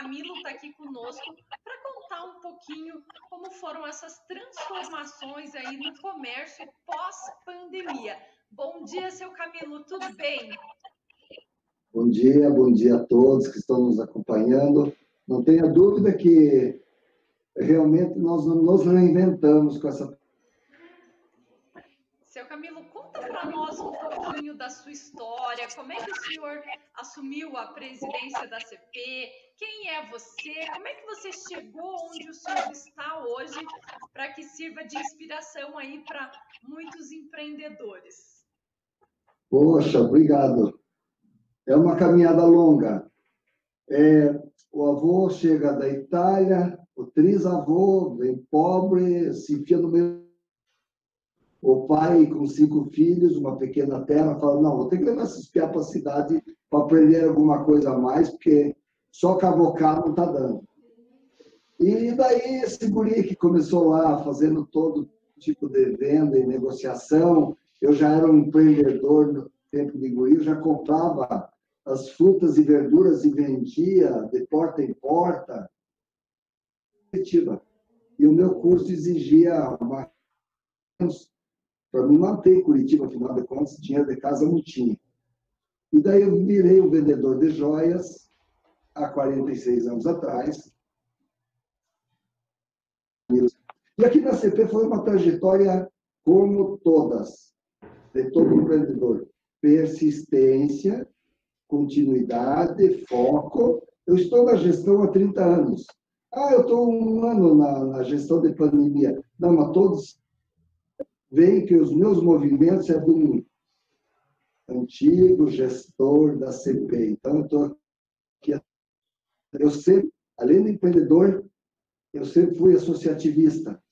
Camilo está aqui conosco para contar um pouquinho como foram essas transformações aí no comércio pós-pandemia. Bom dia, seu Camilo, tudo bem? Bom dia, bom dia a todos que estão nos acompanhando. Não tenha dúvida que realmente nós nos reinventamos com essa. Seu Camilo, para nós um pouquinho da sua história. Como é que o senhor assumiu a presidência da CP? Quem é você? Como é que você chegou onde o senhor está hoje para que sirva de inspiração aí para muitos empreendedores? Poxa, obrigado. É uma caminhada longa. É, o avô chega da Itália, o trisavô vem pobre, se enfia no meio. O pai, com cinco filhos, uma pequena terra, fala: Não, vou ter que levar esses piá para a cidade para aprender alguma coisa a mais, porque só cavocar não está dando. E daí esse guri que começou lá fazendo todo tipo de venda e negociação, eu já era um empreendedor no tempo de guri, eu já comprava as frutas e verduras e vendia de porta em porta. E o meu curso exigia uma para me manter em Curitiba, afinal de contas, dinheiro de casa não tinha. E daí eu virei um vendedor de joias há 46 anos atrás. E aqui na CP foi uma trajetória como todas, de todo empreendedor. Persistência, continuidade, foco. Eu estou na gestão há 30 anos. Ah, eu estou um ano na, na gestão de pandemia. Não, mas todos veem que os meus movimentos é do antigo gestor da CP. Então, eu estou aqui. Eu sempre, além de empreendedor, eu sempre fui associativista.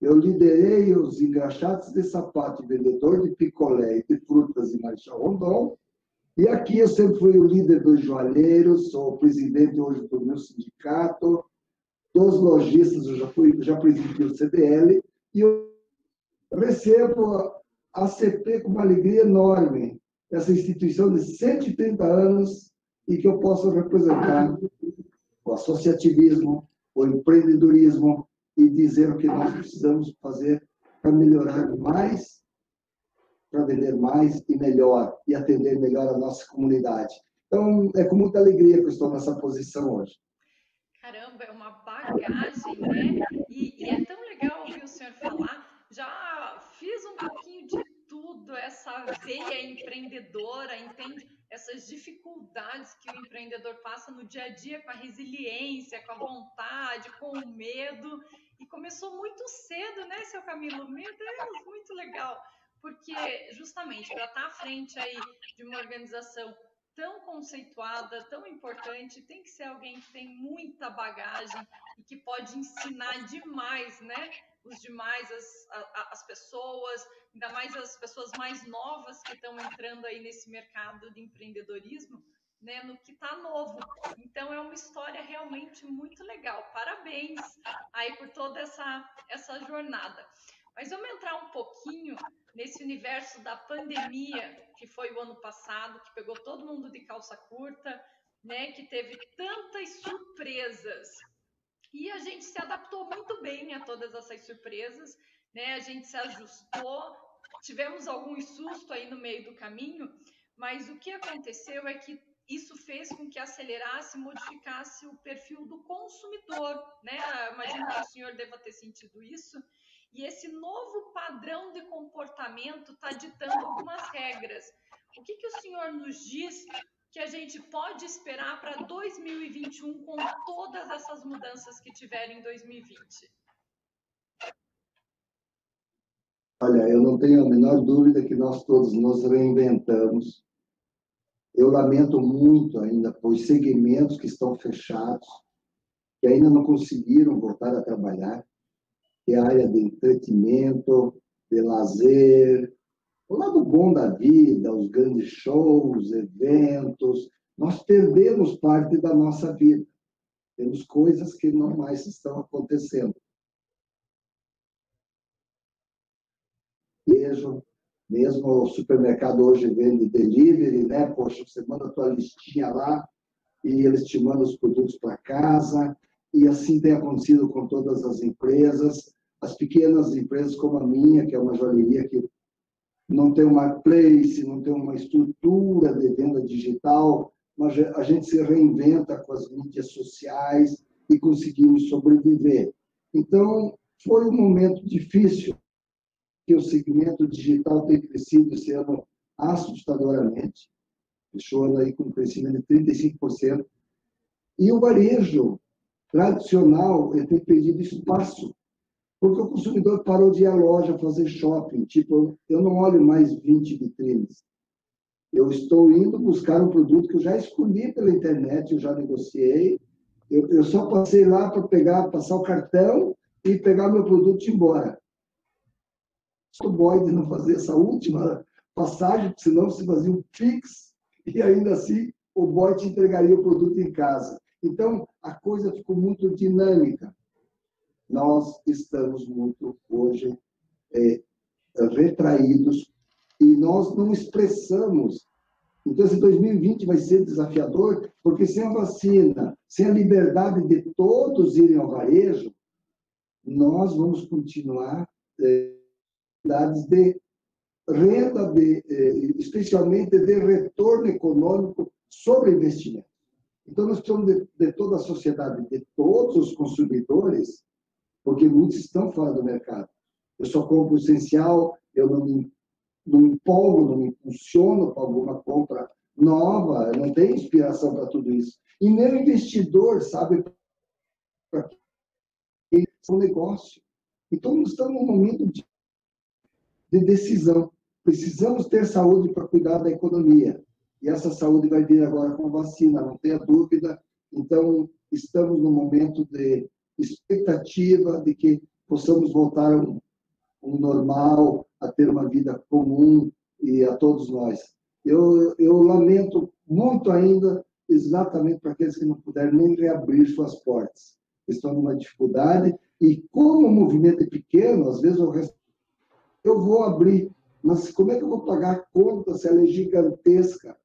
Eu liderei os engraxados de sapato, vendedor de picolé e de frutas em Marechal Rondon, e aqui eu sempre fui o líder dos joalheiros, sou o presidente hoje do meu sindicato, dos lojistas, eu já, fui, já presidi o CDL, e recebo a CP com uma alegria enorme, essa instituição de 130 anos, e que eu possa representar o associativismo, o empreendedorismo, e dizer o que nós precisamos fazer para melhorar mais para vender mais e melhor e atender melhor a nossa comunidade. Então, é com muita alegria que eu estou nessa posição hoje. Caramba, é uma bagagem, né? E, e é tão legal ouvir o senhor falar. Já um pouquinho de tudo, essa veia empreendedora, entende? Essas dificuldades que o empreendedor passa no dia a dia com a resiliência, com a vontade, com o medo. E começou muito cedo, né, seu Camilo? Meu Deus, muito legal porque justamente para estar tá à frente aí de uma organização tão conceituada, tão importante, tem que ser alguém que tem muita bagagem e que pode ensinar demais, né? Os demais, as, as pessoas, ainda mais as pessoas mais novas que estão entrando aí nesse mercado de empreendedorismo, né? No que está novo. Então é uma história realmente muito legal. Parabéns aí por toda essa, essa jornada. Mas vamos entrar um pouquinho nesse universo da pandemia, que foi o ano passado, que pegou todo mundo de calça curta, né, que teve tantas surpresas. E a gente se adaptou muito bem a todas essas surpresas, né? A gente se ajustou, tivemos alguns sustos aí no meio do caminho, mas o que aconteceu é que isso fez com que acelerasse, modificasse o perfil do consumidor, né? Imagino que o senhor deva ter sentido isso. E esse novo padrão de comportamento está ditando algumas regras. O que, que o senhor nos diz que a gente pode esperar para 2021 com todas essas mudanças que tiveram em 2020? Olha, eu não tenho a menor dúvida que nós todos nos reinventamos. Eu lamento muito ainda por segmentos que estão fechados, que ainda não conseguiram voltar a trabalhar que é a área de entretenimento, de lazer, o lado bom da vida, os grandes shows, eventos, nós perdemos parte da nossa vida. Temos coisas que não mais estão acontecendo. Vejo, mesmo o supermercado hoje vende delivery, né? Poxa, você manda a tua listinha lá e eles te mandam os produtos para casa, e assim tem acontecido com todas as empresas. As pequenas empresas como a minha, que é uma joalheria que não tem um marketplace, não tem uma estrutura de venda digital, mas a gente se reinventa com as mídias sociais e conseguimos sobreviver. Então, foi um momento difícil, que o segmento digital tem crescido esse ano assustadoramente, fechou aí com um crescimento de 35%, e o varejo tradicional tem perdido espaço, porque o consumidor parou de ir à loja fazer shopping, tipo, eu não olho mais 20 vitrines, eu estou indo buscar um produto que eu já escolhi pela internet, eu já negociei, eu, eu só passei lá para pegar, passar o cartão e pegar meu produto e ir embora. O boy de não fazer essa última passagem, senão se fazia um fix e ainda assim o boy te entregaria o produto em casa. Então, a coisa ficou muito dinâmica. Nós estamos muito, hoje, é, retraídos e nós não expressamos. Então, esse 2020 vai ser desafiador, porque sem a vacina, sem a liberdade de todos irem ao varejo, nós vamos continuar é, de renda, de, é, especialmente de retorno econômico sobre investimento. Então, nós precisamos de, de, toda a sociedade, de todos os consumidores, porque muitos estão fora do mercado. Eu só compro o essencial, eu não me, não me empolgo, não me impulsiono para alguma compra nova, eu não tenho inspiração para tudo isso. E nem o investidor sabe para que é um negócio. Então, nós estamos num momento de, de decisão. Precisamos ter saúde para cuidar da economia. E essa saúde vai vir agora com vacina, não tenha dúvida. Então, estamos no momento de expectativa de que possamos voltar a um, um normal, a ter uma vida comum e a todos nós. Eu, eu lamento muito ainda, exatamente para aqueles que não puderam nem reabrir suas portas. Estão numa dificuldade e como o movimento é pequeno, às vezes eu, eu vou abrir, mas como é que eu vou pagar a conta se ela é gigantesca?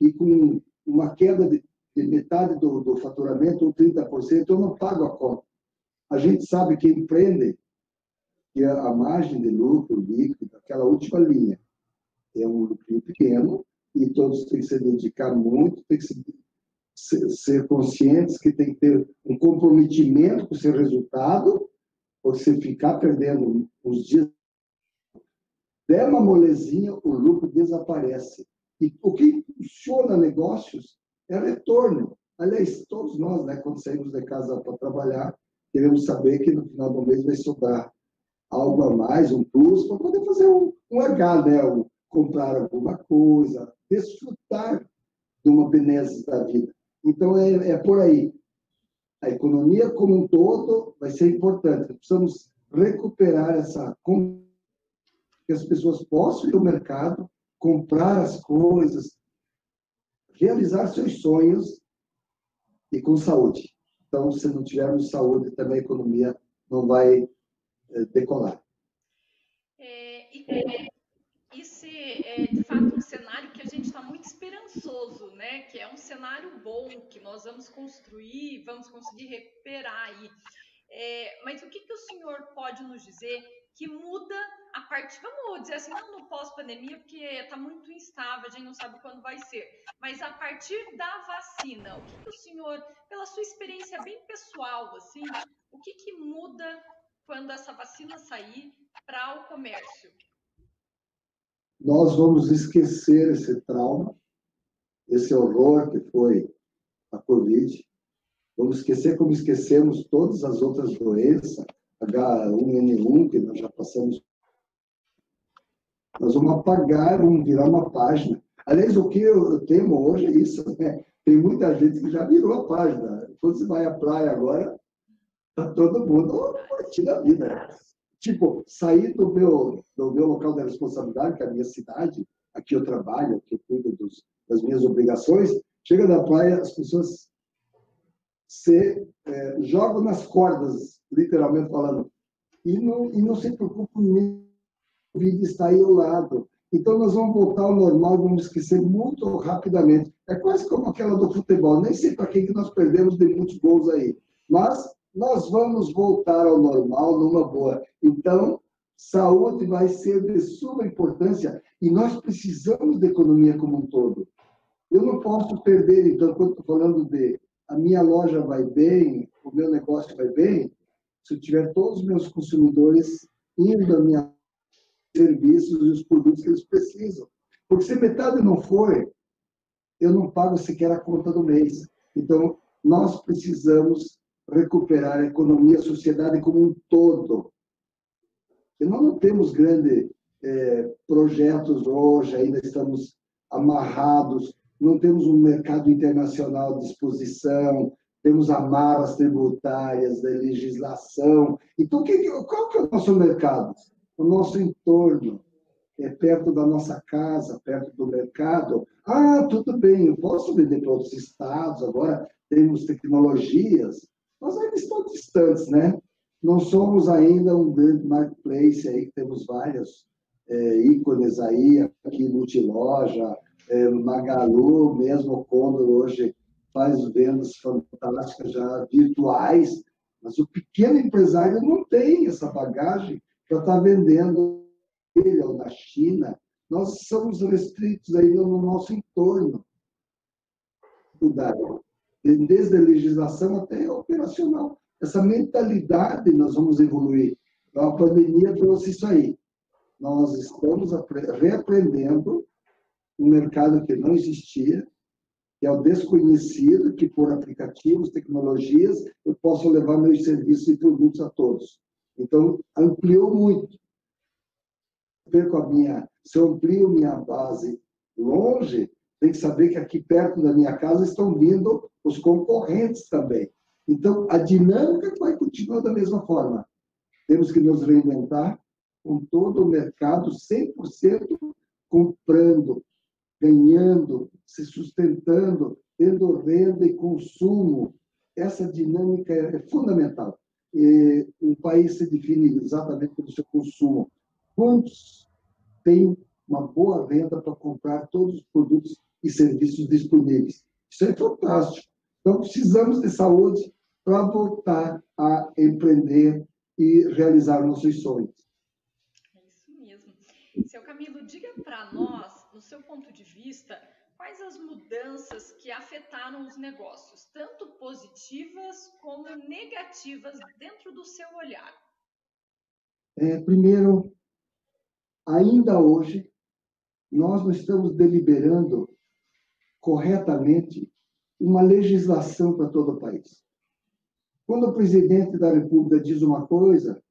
e com uma queda de, de metade do, do faturamento, ou 30%, eu não pago a conta. A gente sabe que empreende, que a margem de lucro líquido, aquela última linha, é um lucro pequeno, e todos têm que se dedicar muito, têm que se, ser, ser conscientes que tem que ter um comprometimento com o seu resultado, porque se ficar perdendo uns dias, der uma molezinha, o lucro desaparece. E o que impulsiona negócios é retorno. Aliás, todos nós, né, quando saímos de casa para trabalhar, queremos saber que no final do mês vai sobrar algo a mais, um plus, para poder fazer um, um H, né? Um, comprar alguma coisa, desfrutar de uma benesse da vida. Então, é, é por aí. A economia como um todo vai ser importante. Precisamos recuperar essa que as pessoas possam ir ao mercado comprar as coisas, realizar seus sonhos e com saúde. Então, se não tivermos saúde, também a economia não vai é, decolar. É, esse é, de fato, um cenário que a gente está muito esperançoso, né? Que é um cenário bom, que nós vamos construir, vamos conseguir recuperar aí. É, mas o que, que o senhor pode nos dizer que muda a partir, vamos dizer assim, não no pós-pandemia, porque está muito instável, a gente não sabe quando vai ser, mas a partir da vacina, o que, que o senhor, pela sua experiência bem pessoal, assim, o que, que muda quando essa vacina sair para o comércio? Nós vamos esquecer esse trauma, esse horror que foi a Covid. Vamos esquecer como esquecemos todas as outras doenças, H1N1, que nós já passamos. Nós vamos apagar, vamos virar uma página. Aliás, o que eu temo hoje é isso, né? Tem muita gente que já virou a página. Quando você vai à praia agora, tá todo mundo curtindo a vida. Tipo, sair do meu, do meu local de responsabilidade, que é a minha cidade, aqui eu trabalho, aqui eu cuido dos, das minhas obrigações, chega na praia, as pessoas se é, jogam nas cordas literalmente falando, e não, e não se preocupe nem o vídeo está aí ao lado. Então, nós vamos voltar ao normal, vamos esquecer muito rapidamente. É quase como aquela do futebol. Nem sei para quem que nós perdemos de muitos gols aí. Mas nós vamos voltar ao normal numa boa. Então, saúde vai ser de suma importância e nós precisamos da economia como um todo. Eu não posso perder, então, quando estou falando de a minha loja vai bem, o meu negócio vai bem, se eu tiver todos os meus consumidores indo a minha serviços e os produtos que eles precisam. Porque se metade não for, eu não pago sequer a conta do mês. Então, nós precisamos recuperar a economia, a sociedade como um todo. E nós não temos grandes é, projetos hoje, ainda estamos amarrados, não temos um mercado internacional à disposição, temos amarras tributárias legislação. Então, qual que é o nosso mercado? O nosso entorno é perto da nossa casa, perto do mercado. Ah, tudo bem, eu posso vender para outros estados, agora temos tecnologias, mas ainda estão distantes, né? Não somos ainda um grande marketplace aí, temos vários é, ícones aí, aqui Multiloja, é, Magalu, mesmo o Condor hoje faz vendas fantásticas já virtuais, mas o pequeno empresário não tem essa bagagem para estar tá vendendo ele ou na China. Nós somos restritos ainda no nosso entorno. Desde a legislação até operacional. Essa mentalidade nós vamos evoluir. Então, a pandemia trouxe isso aí. Nós estamos reaprendendo um mercado que não existia, é o desconhecido, que por aplicativos, tecnologias, eu posso levar meus serviços e produtos a todos. Então, ampliou muito. Perco a minha, se eu amplio minha base longe, tem que saber que aqui perto da minha casa estão vindo os concorrentes também. Então, a dinâmica vai continuar da mesma forma. Temos que nos reinventar com todo o mercado 100% comprando, ganhando, se sustentando, tendo renda e consumo. Essa dinâmica é fundamental. E o país se define exatamente pelo seu consumo. Quantos têm uma boa renda para comprar todos os produtos e serviços disponíveis? Isso é fantástico. Então, precisamos de saúde para voltar a empreender e realizar nossos sonhos. É isso mesmo. Seu Camilo, diga para nós no seu ponto de vista, quais as mudanças que afetaram os negócios, tanto positivas como negativas, dentro do seu olhar? É, primeiro, ainda hoje, nós não estamos deliberando corretamente uma legislação para todo o país. Quando o presidente da República diz uma coisa,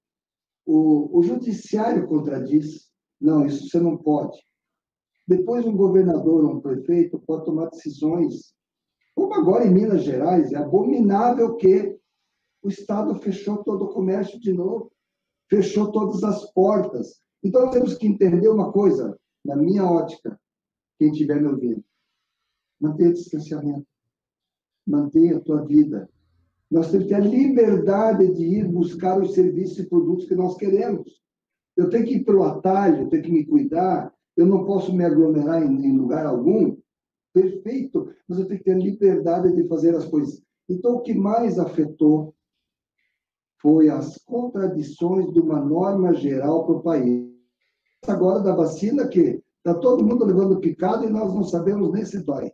o, o judiciário contradiz. Não, isso você não pode. Depois, um governador ou um prefeito pode tomar decisões, como agora em Minas Gerais, é abominável que o Estado fechou todo o comércio de novo, fechou todas as portas. Então, temos que entender uma coisa, na minha ótica, quem estiver me ouvindo, mantenha distanciamento, mantenha a tua vida. Nós temos que ter a liberdade de ir buscar os serviços e produtos que nós queremos. Eu tenho que ir pelo atalho, eu tenho que me cuidar, eu não posso me aglomerar em, em lugar algum, perfeito, mas eu tenho que ter liberdade de fazer as coisas. Então, o que mais afetou foi as contradições de uma norma geral para o país. Agora, da vacina, que está todo mundo levando picado e nós não sabemos nem se dói.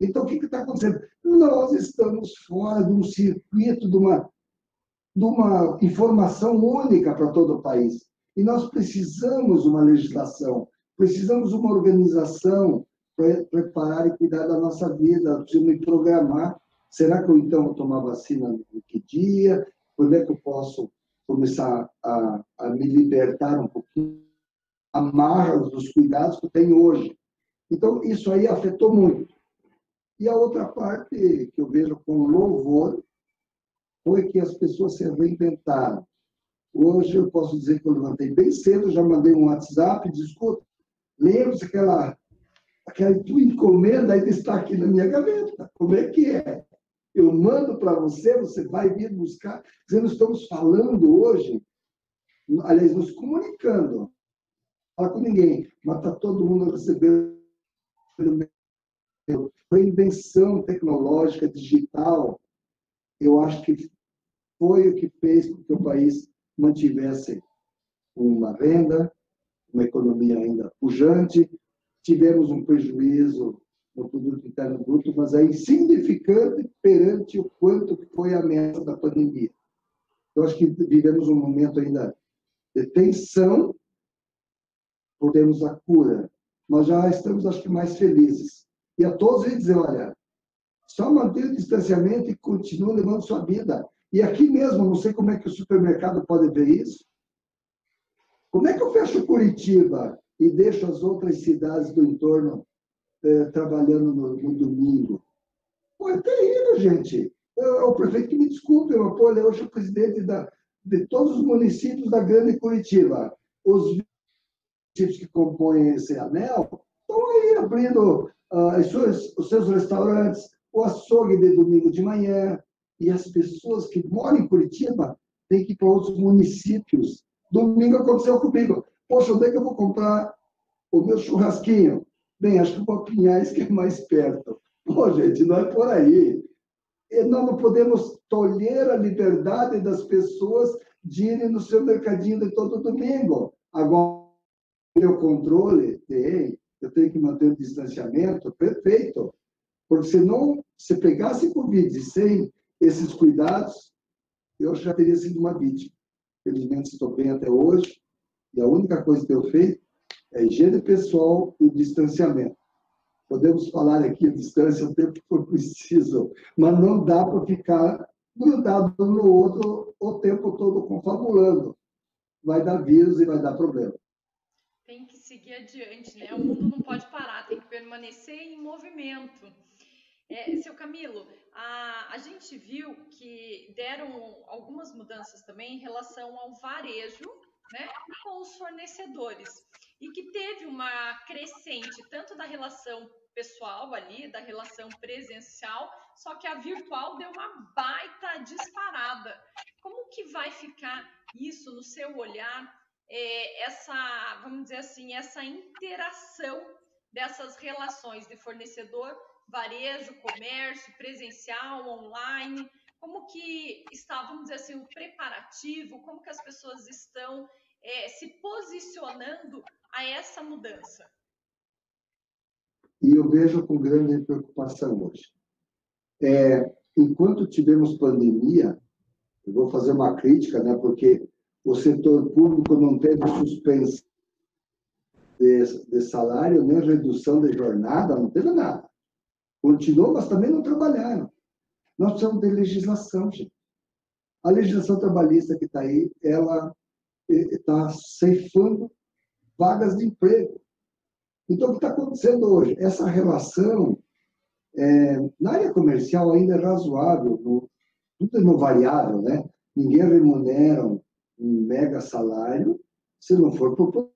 Então, o que está acontecendo? Nós estamos fora de um circuito, de uma, de uma informação única para todo o país. E nós precisamos uma legislação Precisamos de uma organização para preparar e cuidar da nossa vida. Preciso me programar. Será que eu então vou tomar vacina no que dia? Quando é que eu posso começar a, a me libertar um pouquinho? Amarras dos cuidados que eu tenho hoje. Então, isso aí afetou muito. E a outra parte que eu vejo com louvor foi que as pessoas se reinventaram. Hoje eu posso dizer que eu levantei bem cedo, já mandei um WhatsApp, escuta, Lembra-se aquela, aquela tua encomenda ainda está aqui na minha gaveta. Como é que é? Eu mando para você, você vai vir buscar. Nós estamos falando hoje, aliás, nos comunicando. Fala com ninguém, mas está todo mundo recebendo a invenção tecnológica digital, eu acho que foi o que fez com que o país mantivesse uma renda, uma economia ainda pujante, tivemos um prejuízo no produto interno bruto, mas é insignificante perante o quanto foi a ameaça da pandemia. Eu acho que vivemos um momento ainda de tensão por termos a cura, mas já estamos, acho que, mais felizes. E a todos eu dizer, olha, só manter o distanciamento e continue levando sua vida. E aqui mesmo, não sei como é que o supermercado pode ver isso. Como é que eu fecho Curitiba e deixo as outras cidades do entorno eh, trabalhando no, no, domingo? Pô, é terrível, gente. Eu, o prefeito que me desculpe, eu apoio hoje o presidente da, de todos os municípios da Grande Curitiba. Os municípios que compõem esse anel estão aí abrindo uh, suas, os seus restaurantes, o açougue de domingo de manhã, e as pessoas que moram em Curitiba têm que ir para outros municípios. Domingo aconteceu comigo. Poxa, onde é que eu vou comprar o meu churrasquinho? Bem, acho que o Pinhais que é mais perto. Pô, gente, não é por aí. E nós não podemos tolher a liberdade das pessoas de irem no seu mercadinho de todo domingo. Agora, o controle tem, eu tenho que manter o distanciamento, perfeito. Porque senão, se pegasse Covid sem esses cuidados, eu já teria sido uma vítima. Felizmente, estou bem até hoje, e a única coisa que eu feito é higiene pessoal e distanciamento. Podemos falar aqui a distância o tempo que for preciso, mas não dá para ficar grudado um no outro o tempo todo confabulando. Vai dar vírus e vai dar problema. Tem que seguir adiante, né? O mundo não pode parar, tem que permanecer em movimento. É, seu Camilo, a, a gente viu que deram algumas mudanças também em relação ao varejo né, com os fornecedores e que teve uma crescente tanto da relação pessoal ali, da relação presencial, só que a virtual deu uma baita disparada. Como que vai ficar isso no seu olhar, é, essa, vamos dizer assim, essa interação dessas relações de fornecedor varejo, comércio, presencial, online? Como que está, vamos dizer assim, o preparativo? Como que as pessoas estão é, se posicionando a essa mudança? E eu vejo com grande preocupação hoje. É, enquanto tivemos pandemia, eu vou fazer uma crítica, né, porque o setor público não teve suspensão de, de salário, nem redução de jornada, não teve nada. Continuou, mas também não trabalharam. Nós precisamos de legislação, gente. A legislação trabalhista que está aí, ela está ceifando vagas de emprego. Então, o que está acontecendo hoje? Essa relação é, na área comercial ainda é razoável, no, tudo é no variável, né? Ninguém remunera um, mega salário se não for por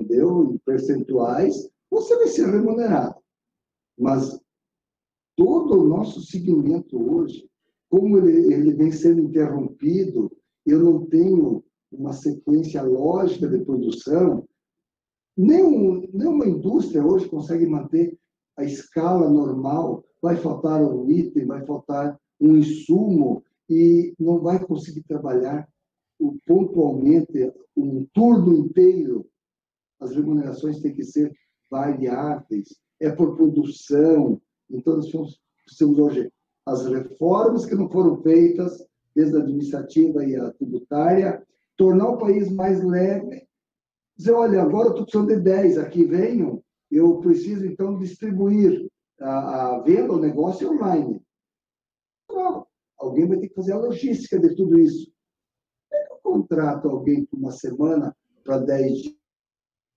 entendeu? em percentuais, você vai ser remunerado. Mas todo o nosso segmento hoje, como ele, ele vem sendo interrompido, eu não tenho uma sequência lógica de produção, nenhum, nenhuma indústria hoje consegue manter a escala normal, vai faltar um item, vai faltar um insumo e não vai conseguir trabalhar pontualmente um turno inteiro. As remunerações têm que ser variáveis, é por produção, então, nós precisamos hoje as reformas que não foram feitas, desde a administrativa e a tributária, tornar o país mais leve, dizer, olha, agora eu estou precisando de 10, aqui venham, eu preciso, então, distribuir a, a venda, o negócio online. Não, alguém vai ter que fazer a logística de tudo isso. É que eu contrato alguém por uma semana para 10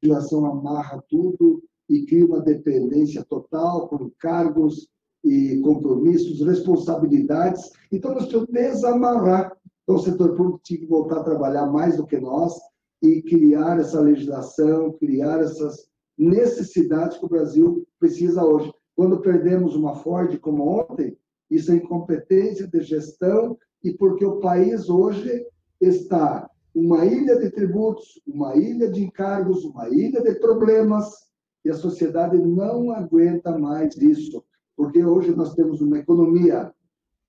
dias? A amarra tudo, e cria uma dependência total com cargos e compromissos, responsabilidades. Então, nós precisamos desamarrar. Então, o setor público tinha que voltar a trabalhar mais do que nós e criar essa legislação, criar essas necessidades que o Brasil precisa hoje. Quando perdemos uma Ford como ontem, isso é incompetência de gestão e porque o país hoje está uma ilha de tributos, uma ilha de encargos, uma ilha de problemas, E a sociedade não aguenta mais isso, porque hoje nós temos uma economia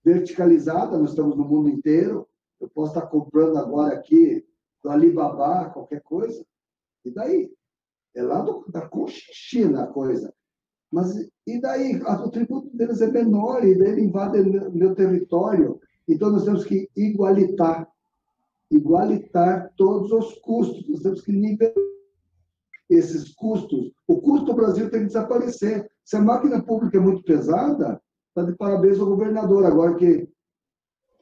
verticalizada, nós estamos no mundo inteiro. Eu posso estar comprando agora aqui do Alibaba, qualquer coisa, e daí? É lá do, da China a coisa. Mas e daí? O tributo deles é menor e ele invade meu território. Então nós temos que igualitar igualitar todos os custos. Nós temos que nivelar esses custos. O custo do Brasil tem que desaparecer. Se a máquina pública é muito pesada, está de parabéns ao governador, agora que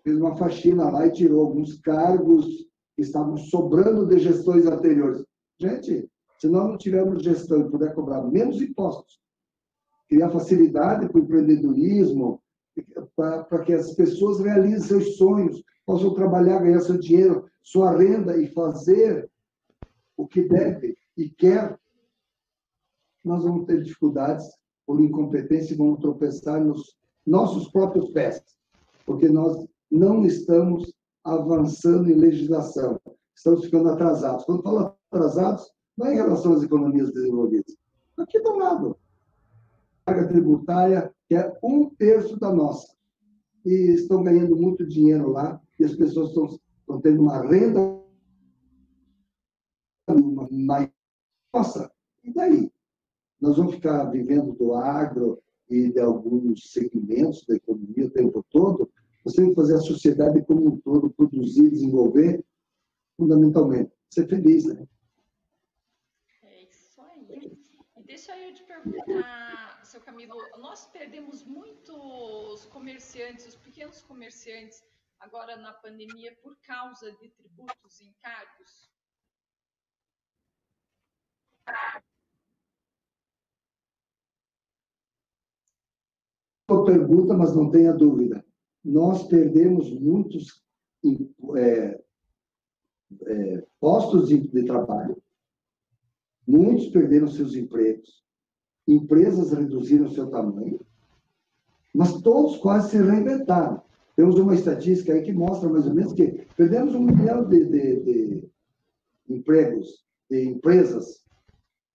fez uma faxina lá e tirou alguns cargos que estavam sobrando de gestões anteriores. Gente, se nós não tivermos gestão e puder cobrar menos impostos, criar facilidade para o empreendedorismo, para que as pessoas realizem seus sonhos, possam trabalhar, ganhar seu dinheiro, sua renda e fazer o que deve e quer, nós vamos ter dificuldades por incompetência e vamos tropeçar nos nossos próprios pés, porque nós não estamos avançando em legislação, estamos ficando atrasados. Quando falo atrasados, não é em relação às economias desenvolvidas. Aqui do lado. Carga tributária, que é um terço da nossa. E estão ganhando muito dinheiro lá, e as pessoas estão, estão tendo uma renda mais. Nossa, e daí? Nós vamos ficar vivendo do agro e de alguns segmentos da economia o tempo todo? Nós temos que fazer a sociedade como um todo produzir, desenvolver, fundamentalmente. Ser feliz, né? É isso aí. E deixa eu te perguntar, seu Camilo, nós perdemos muitos comerciantes, os pequenos comerciantes, agora na pandemia por causa de tributos e encargos? Pergunta, mas não tenha dúvida. Nós perdemos muitos é, é, postos de, de trabalho. Muitos perderam seus empregos. Empresas reduziram seu tamanho. Mas todos quase se reinventaram. Temos uma estatística aí que mostra mais ou menos que perdemos um milhão de, de, de empregos, de empresas.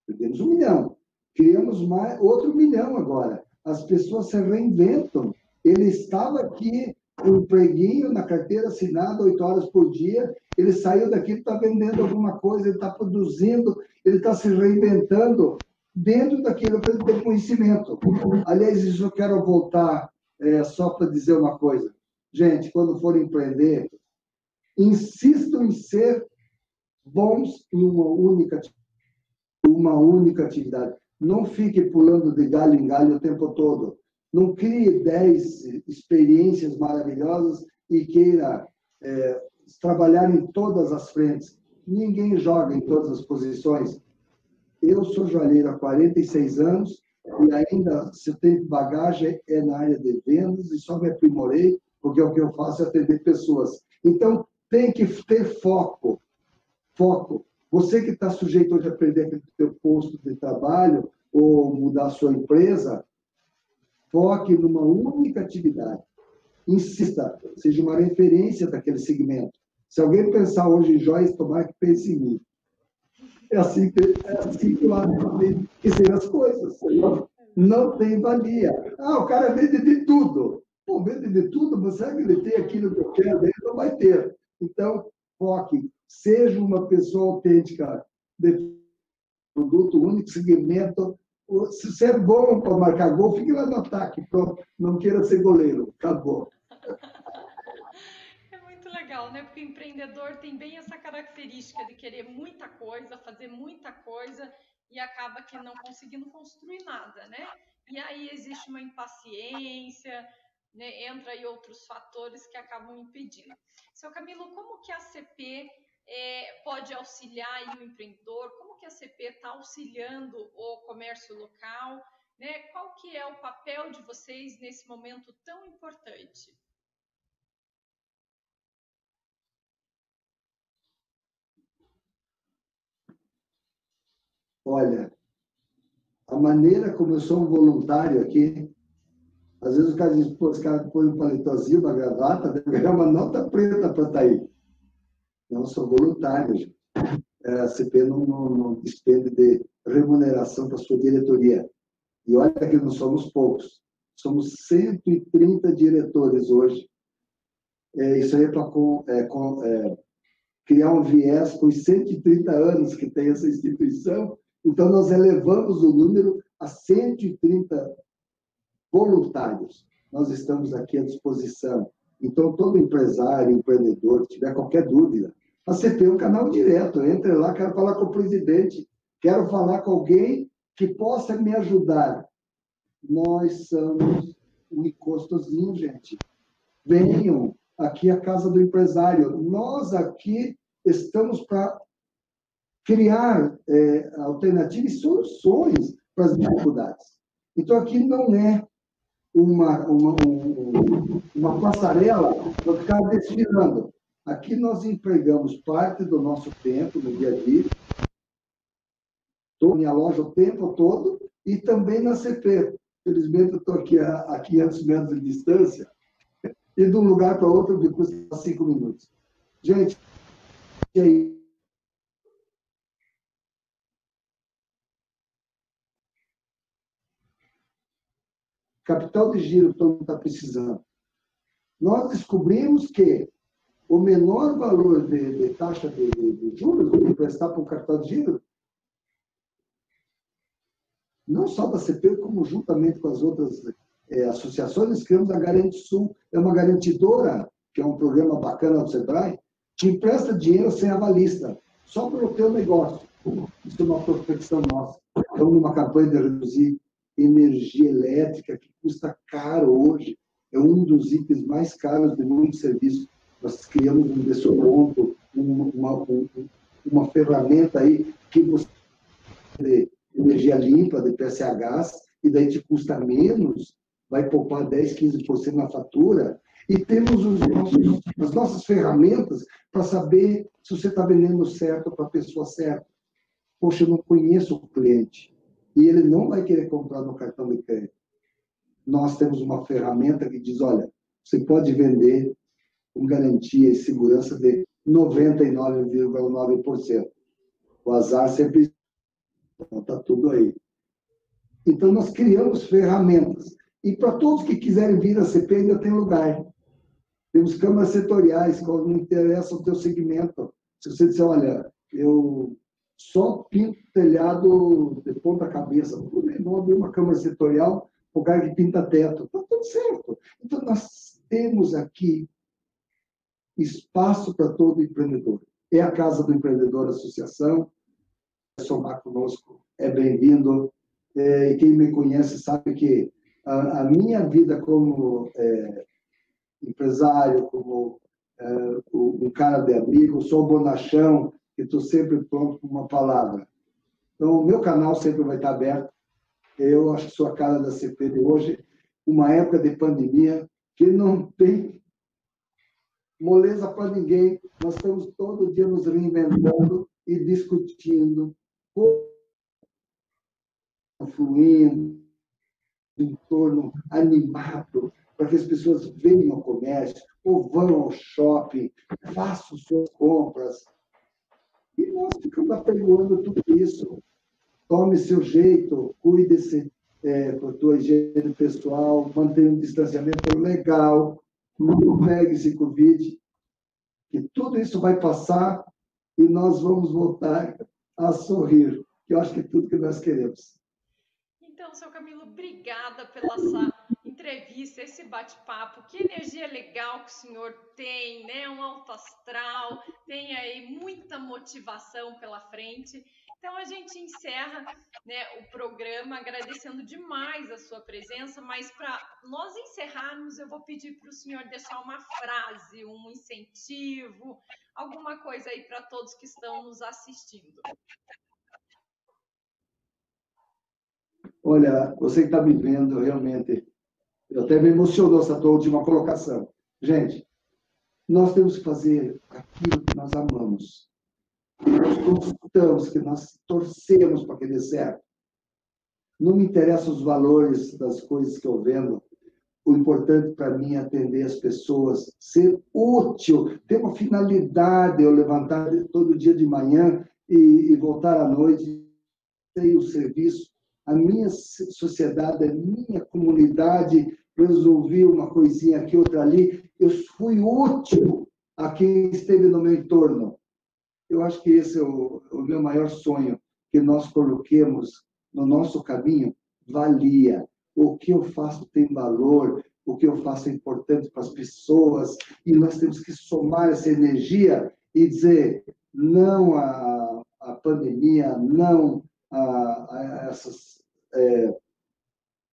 Perdemos um milhão. Criamos mais, outro milhão agora. As pessoas se reinventam. Ele estava aqui, um preguinho na carteira assinada, oito horas por dia. Ele saiu daqui, está vendendo alguma coisa, ele está produzindo, ele está se reinventando dentro daquilo que ele tem conhecimento. Aliás, isso eu quero voltar é, só para dizer uma coisa. Gente, quando for empreender, insistam em ser bons em uma única, uma única atividade. Não fique pulando de galho em galho o tempo todo. Não crie dez experiências maravilhosas e queira é, trabalhar em todas as frentes. Ninguém joga em todas as posições. Eu sou joalheiro há 46 anos e ainda, se eu tenho bagagem, é na área de vendas e só me aprimorei porque o que eu faço é atender pessoas. Então, tem que ter foco. Foco. Você que está sujeito hoje a perder aquele seu posto de trabalho ou mudar sua empresa, foque numa única atividade. Insista, seja uma referência daquele segmento. Se alguém pensar hoje em joias, tomara que pense em mim. É assim que, é assim que lá tem que ser as coisas. Não tem valia. Ah, o cara vende de tudo. Bom, vende de tudo, mas será que ele tem aquilo que eu quero? Ele não vai ter. Então, foque. Seja uma pessoa autêntica produto único, segmento. Se você é bom para marcar gol, fique lá no ataque. Pronto. Não queira ser goleiro. Acabou. É muito legal, né? Porque o empreendedor tem bem essa característica de querer muita coisa, fazer muita coisa e acaba que não conseguindo construir nada, né? E aí existe uma impaciência, né, entra aí outros fatores que acabam impedindo. Seu Camilo, como que a CP é, pode auxiliar o empreendedor? Como que a CP está auxiliando o comércio local? Né? Qual que é o papel de vocês nesse momento tão importante? Olha, a maneira como eu sou um voluntário aqui, às vezes o cara diz, pô, os caras põem um paletozinho, uma gravata, deve ganhar uma nota preta para estar tá aí. Não, sou voluntário, gente. É, a CP não, não, não despende de remuneração para sua diretoria. E olha que não somos poucos, somos 130 diretores hoje. É, isso aí é para é, é, criar um viés com os 130 anos que tem essa instituição. Então, nós elevamos o número a 130 voluntários. Nós estamos aqui à disposição. Então, todo empresário, empreendedor, que tiver qualquer dúvida, a CP é um canal direto. Entre lá, quero falar com o presidente, quero falar com alguém que possa me ajudar. Nós somos um encostozinho, gente. Venham aqui à Casa do Empresário. Nós aqui estamos para criar é, alternativas e soluções para as dificuldades. Então, aqui não é uma, uma, um, uma passarela para ficar desfilando. Aqui nós empregamos parte do nosso tempo no dia a dia, estou minha loja o tempo todo e também na CP. Felizmente, eu estou aqui a, a 500 metros de distância e de um lugar para outro me custa cinco minutos. Gente, e aí? Capital de giro todo mundo está precisando. Nós descobrimos que o menor valor de, de taxa de, de, de juros que emprestar para o capital de giro, não só da CP, como juntamente com as outras é, associações, criamos a Garante Sul, é uma garantidora, que é um programa bacana do SEBRAE, que empresta dinheiro sem avalista, só para o teu negócio. Isso é uma prospecção nossa. Estamos numa campanha de reduzir energia elétrica, que custa caro hoje, é um dos itens mais caros de muitos serviços nós criamos um desconto, uma, uma, uma ferramenta aí que você de energia limpa, de PSH, e daí te custa menos, vai poupar 10, 15% na fatura. E temos os nossos, as nossas ferramentas para saber se você está vendendo certo para a pessoa certa. Poxa, eu não conheço o cliente. E ele não vai querer comprar no cartão de crédito. Nós temos uma ferramenta que diz: olha, você pode vender com garantia e segurança de 99,9%. O azar sempre está tudo aí. Então, nós criamos ferramentas. E para todos que quiserem vir à CP, ainda tem lugar. Temos câmaras setoriais, quando não interessa o teu segmento. Se você disser, olha, eu só pinto telhado de ponta cabeça, vamos abrir uma câmara setorial, o cara que pinta teto. Está tudo certo. Então, nós temos aqui espaço para todo empreendedor. É a Casa do Empreendedor Associação. Somar conosco é bem-vindo. É, e quem me conhece sabe que a, a minha vida como é, empresário, como é, um cara de amigo, sou bonachão e estou sempre pronto com uma palavra. Então, o meu canal sempre vai estar aberto. Eu acho que sou a cara da CP de hoje, uma época de pandemia que não tem moleza para ninguém. Nós estamos todo dia nos reinventando e discutindo, fluindo, em torno animado, para que as pessoas venham ao comércio, ou vão ao shopping, façam suas compras. E nós ficamos apelando tudo isso. Tome seu jeito, cuide-se é, com a tua higiene pessoal, mantenha um distanciamento legal, não pegue esse Covid, que tudo isso vai passar e nós vamos voltar a sorrir, que eu acho que é tudo que nós queremos. Então, seu Camilo, obrigada pela essa entrevista, esse bate-papo. Que energia legal que o senhor tem, né? Um alto astral, tem aí muita motivação pela frente. Então a gente encerra né, o programa agradecendo demais a sua presença, mas para nós encerrarmos, eu vou pedir para o senhor deixar uma frase, um incentivo, alguma coisa aí para todos que estão nos assistindo. Olha, você que está me vendo, realmente, eu até me emocionou essa tua última colocação. Gente, nós temos que fazer aquilo que nós amamos nós consultamos, que nós torcemos para que dê certo. Não me interessam os valores das coisas que eu vendo. O importante para mim é atender as pessoas, ser útil, ter uma finalidade, eu levantar todo dia de manhã e, e voltar à noite prestei o serviço, a minha sociedade, a minha comunidade, resolvi uma coisinha aqui, outra ali, eu fui útil a quem esteve no meu entorno. Eu acho que esse é o, o meu maior sonho, que nós coloquemos no nosso caminho valia. O que eu faço tem valor, o que eu faço é importante para as pessoas, e nós temos que somar essa energia e dizer não à, à pandemia, não a, a essas é,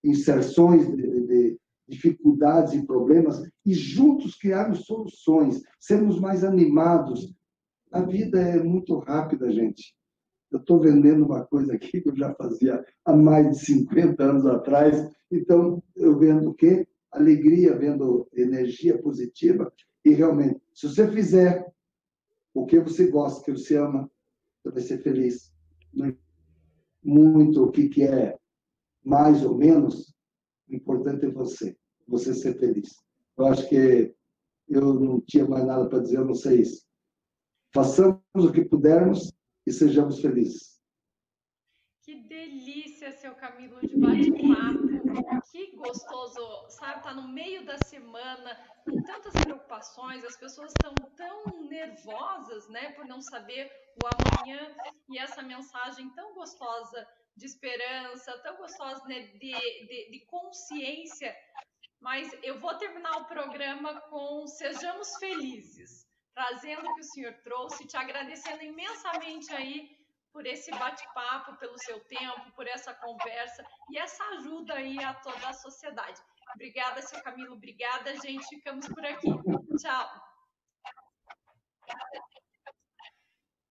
inserções de, de, dificuldades e problemas, e juntos criarmos soluções, sermos mais animados. A vida é muito rápida, gente. Eu estou vendendo uma coisa aqui que eu já fazia há mais de 50 anos atrás, então eu vendo o quê? alegria, vendo energia positiva. E realmente, se você fizer o que você gosta, que você ama, você vai ser feliz. Muito o que, que é mais ou menos, o importante é você, você ser feliz. Eu acho que eu não tinha mais nada para dizer a vocês. Façamos o que pudermos e sejamos felizes. Que delícia, seu Camilo, de bate-papo. Que gostoso, sabe? Tá no meio da semana, com tantas preocupações, as pessoas estão tão nervosas, né, por não saber o amanhã, e essa mensagem tão gostosa de esperança, tão gostosa né, de, de, de consciência. Mas eu vou terminar o programa com Sejamos Felizes, trazendo o que o senhor trouxe, te agradecendo imensamente aí por esse bate-papo, pelo seu tempo, por essa conversa e essa ajuda aí a toda a sociedade. Obrigada, seu Camilo. Obrigada, gente. Ficamos por aqui. Tchau.